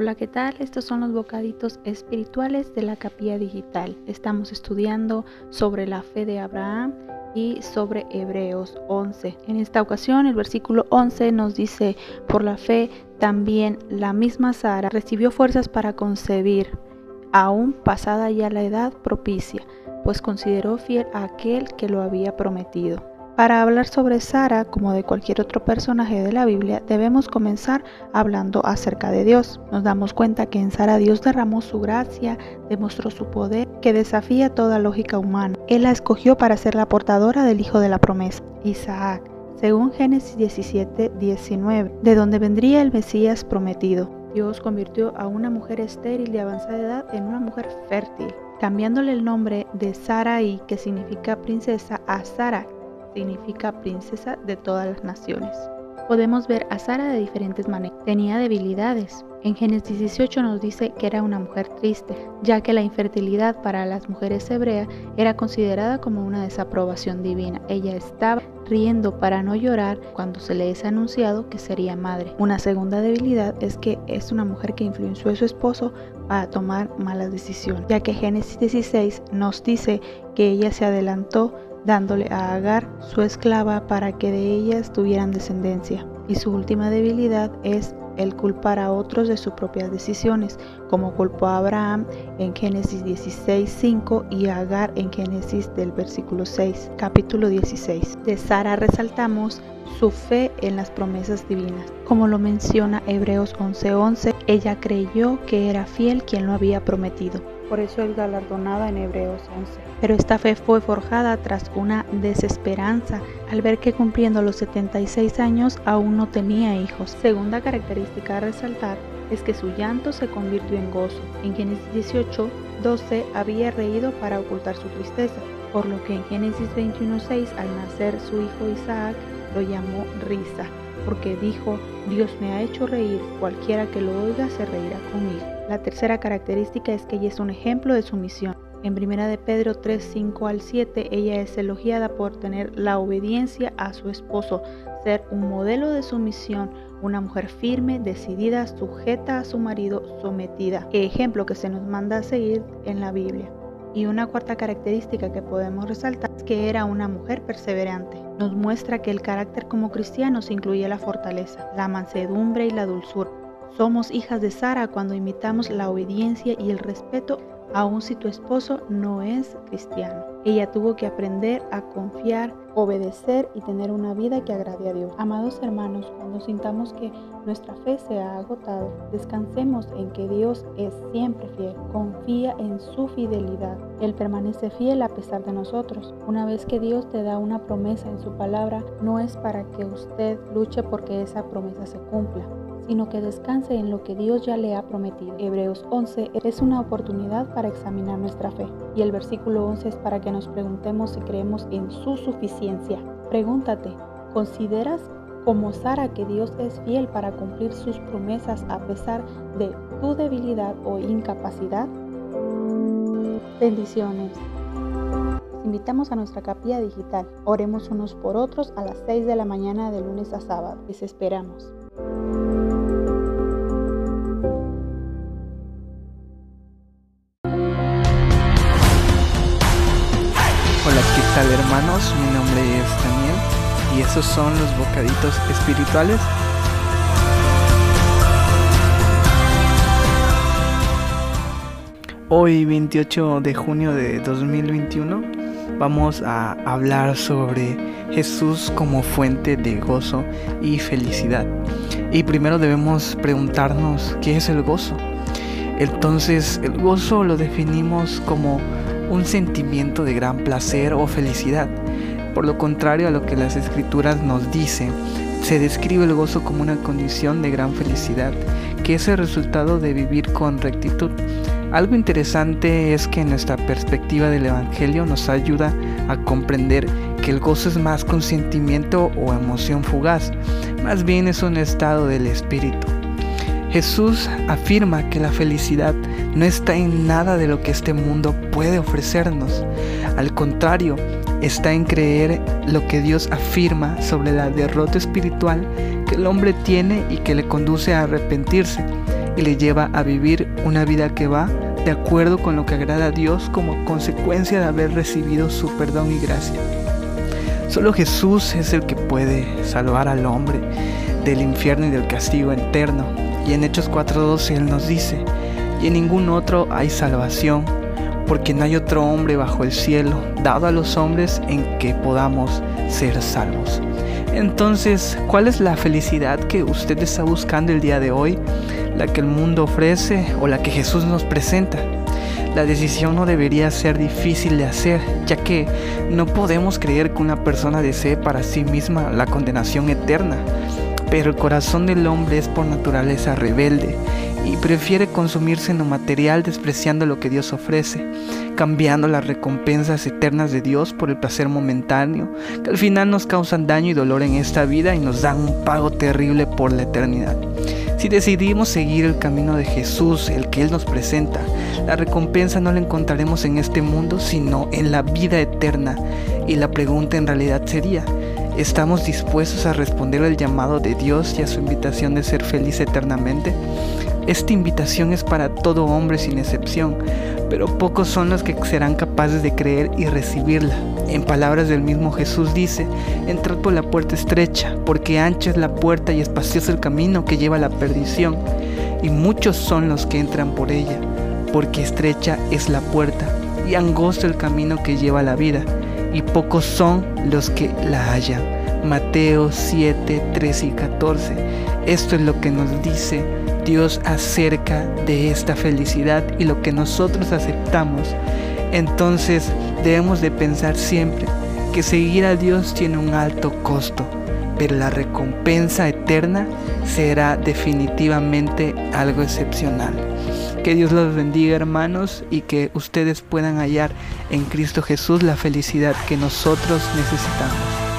Hola, ¿qué tal? Estos son los bocaditos espirituales de la capilla digital. Estamos estudiando sobre la fe de Abraham y sobre Hebreos 11. En esta ocasión el versículo 11 nos dice, por la fe también la misma Sara recibió fuerzas para concebir, aún pasada ya la edad propicia, pues consideró fiel a aquel que lo había prometido. Para hablar sobre Sara, como de cualquier otro personaje de la Biblia, debemos comenzar hablando acerca de Dios. Nos damos cuenta que en Sara Dios derramó su gracia, demostró su poder, que desafía toda lógica humana. Él la escogió para ser la portadora del hijo de la promesa, Isaac, según Génesis 17, 19, de donde vendría el Mesías prometido. Dios convirtió a una mujer estéril de avanzada edad en una mujer fértil, cambiándole el nombre de Sarai, que significa princesa, a Sara, significa princesa de todas las naciones. Podemos ver a Sara de diferentes maneras. Tenía debilidades. En Génesis 18 nos dice que era una mujer triste, ya que la infertilidad para las mujeres hebreas era considerada como una desaprobación divina. Ella estaba riendo para no llorar cuando se le es anunciado que sería madre. Una segunda debilidad es que es una mujer que influenció a su esposo para tomar malas decisiones, ya que Génesis 16 nos dice que ella se adelantó dándole a Agar su esclava para que de ellas tuvieran descendencia. Y su última debilidad es el culpar a otros de sus propias decisiones, como culpó a Abraham en Génesis 16:5 y a Agar en Génesis del versículo 6, capítulo 16. De Sara resaltamos su fe en las promesas divinas. Como lo menciona Hebreos 11:11, ella creyó que era fiel quien lo había prometido. Por eso es galardonada en Hebreos 11. Pero esta fe fue forjada tras una desesperanza al ver que cumpliendo los 76 años aún no tenía hijos. Segunda característica a resaltar es que su llanto se convirtió en gozo. En Génesis 18, 12 había reído para ocultar su tristeza, por lo que en Génesis 21.6 al nacer su hijo Isaac lo llamó risa, porque dijo, Dios me ha hecho reír, cualquiera que lo oiga se reirá conmigo. La tercera característica es que ella es un ejemplo de sumisión. En 1 de Pedro 3, 5 al 7, ella es elogiada por tener la obediencia a su esposo, ser un modelo de sumisión, una mujer firme, decidida, sujeta a su marido, sometida. Ejemplo que se nos manda a seguir en la Biblia. Y una cuarta característica que podemos resaltar es que era una mujer perseverante. Nos muestra que el carácter como cristianos incluye la fortaleza, la mansedumbre y la dulzura. Somos hijas de Sara cuando imitamos la obediencia y el respeto aun si tu esposo no es cristiano. Ella tuvo que aprender a confiar, obedecer y tener una vida que agrade a Dios. Amados hermanos, cuando sintamos que nuestra fe se ha agotado, descansemos en que Dios es siempre fiel. Confía en su fidelidad. Él permanece fiel a pesar de nosotros. Una vez que Dios te da una promesa en su palabra, no es para que usted luche porque esa promesa se cumpla sino que descanse en lo que Dios ya le ha prometido. Hebreos 11 es una oportunidad para examinar nuestra fe y el versículo 11 es para que nos preguntemos si creemos en su suficiencia. Pregúntate, ¿consideras como Sara que Dios es fiel para cumplir sus promesas a pesar de tu debilidad o incapacidad? Bendiciones. invitamos a nuestra capilla digital. Oremos unos por otros a las 6 de la mañana de lunes a sábado. Les esperamos. Tal hermanos? Mi nombre es Daniel y esos son los bocaditos espirituales. Hoy 28 de junio de 2021 vamos a hablar sobre Jesús como fuente de gozo y felicidad. Y primero debemos preguntarnos qué es el gozo. Entonces el gozo lo definimos como un sentimiento de gran placer o felicidad. Por lo contrario a lo que las escrituras nos dicen, se describe el gozo como una condición de gran felicidad, que es el resultado de vivir con rectitud. Algo interesante es que nuestra perspectiva del Evangelio nos ayuda a comprender que el gozo es más que un sentimiento o emoción fugaz, más bien es un estado del espíritu. Jesús afirma que la felicidad no está en nada de lo que este mundo puede ofrecernos. Al contrario, está en creer lo que Dios afirma sobre la derrota espiritual que el hombre tiene y que le conduce a arrepentirse. y le lleva a vivir una vida que va de acuerdo con lo que agrada a Dios como consecuencia de haber recibido su perdón y gracia. Solo Jesús es el que puede salvar al hombre del infierno y del castigo eterno. Y en Hechos 4.12 Él nos dice, y en ningún otro hay salvación, porque no hay otro hombre bajo el cielo dado a los hombres en que podamos ser salvos. Entonces, ¿cuál es la felicidad que usted está buscando el día de hoy? ¿La que el mundo ofrece o la que Jesús nos presenta? La decisión no debería ser difícil de hacer, ya que no podemos creer que una persona desee para sí misma la condenación eterna. Pero el corazón del hombre es por naturaleza rebelde y prefiere consumirse en lo material despreciando lo que Dios ofrece, cambiando las recompensas eternas de Dios por el placer momentáneo, que al final nos causan daño y dolor en esta vida y nos dan un pago terrible por la eternidad. Si decidimos seguir el camino de Jesús, el que Él nos presenta, la recompensa no la encontraremos en este mundo, sino en la vida eterna. Y la pregunta en realidad sería, ¿estamos dispuestos a responder al llamado de Dios y a su invitación de ser feliz eternamente? Esta invitación es para todo hombre sin excepción, pero pocos son los que serán capaces de creer y recibirla. En palabras del mismo Jesús dice, entrad por la puerta estrecha, porque ancha es la puerta y espacioso el camino que lleva a la perdición, y muchos son los que entran por ella, porque estrecha es la puerta y angosto el camino que lleva a la vida, y pocos son los que la hallan. Mateo 7, 13 y 14. Esto es lo que nos dice Dios acerca de esta felicidad y lo que nosotros aceptamos, entonces debemos de pensar siempre que seguir a Dios tiene un alto costo, pero la recompensa eterna será definitivamente algo excepcional. Que Dios los bendiga hermanos y que ustedes puedan hallar en Cristo Jesús la felicidad que nosotros necesitamos.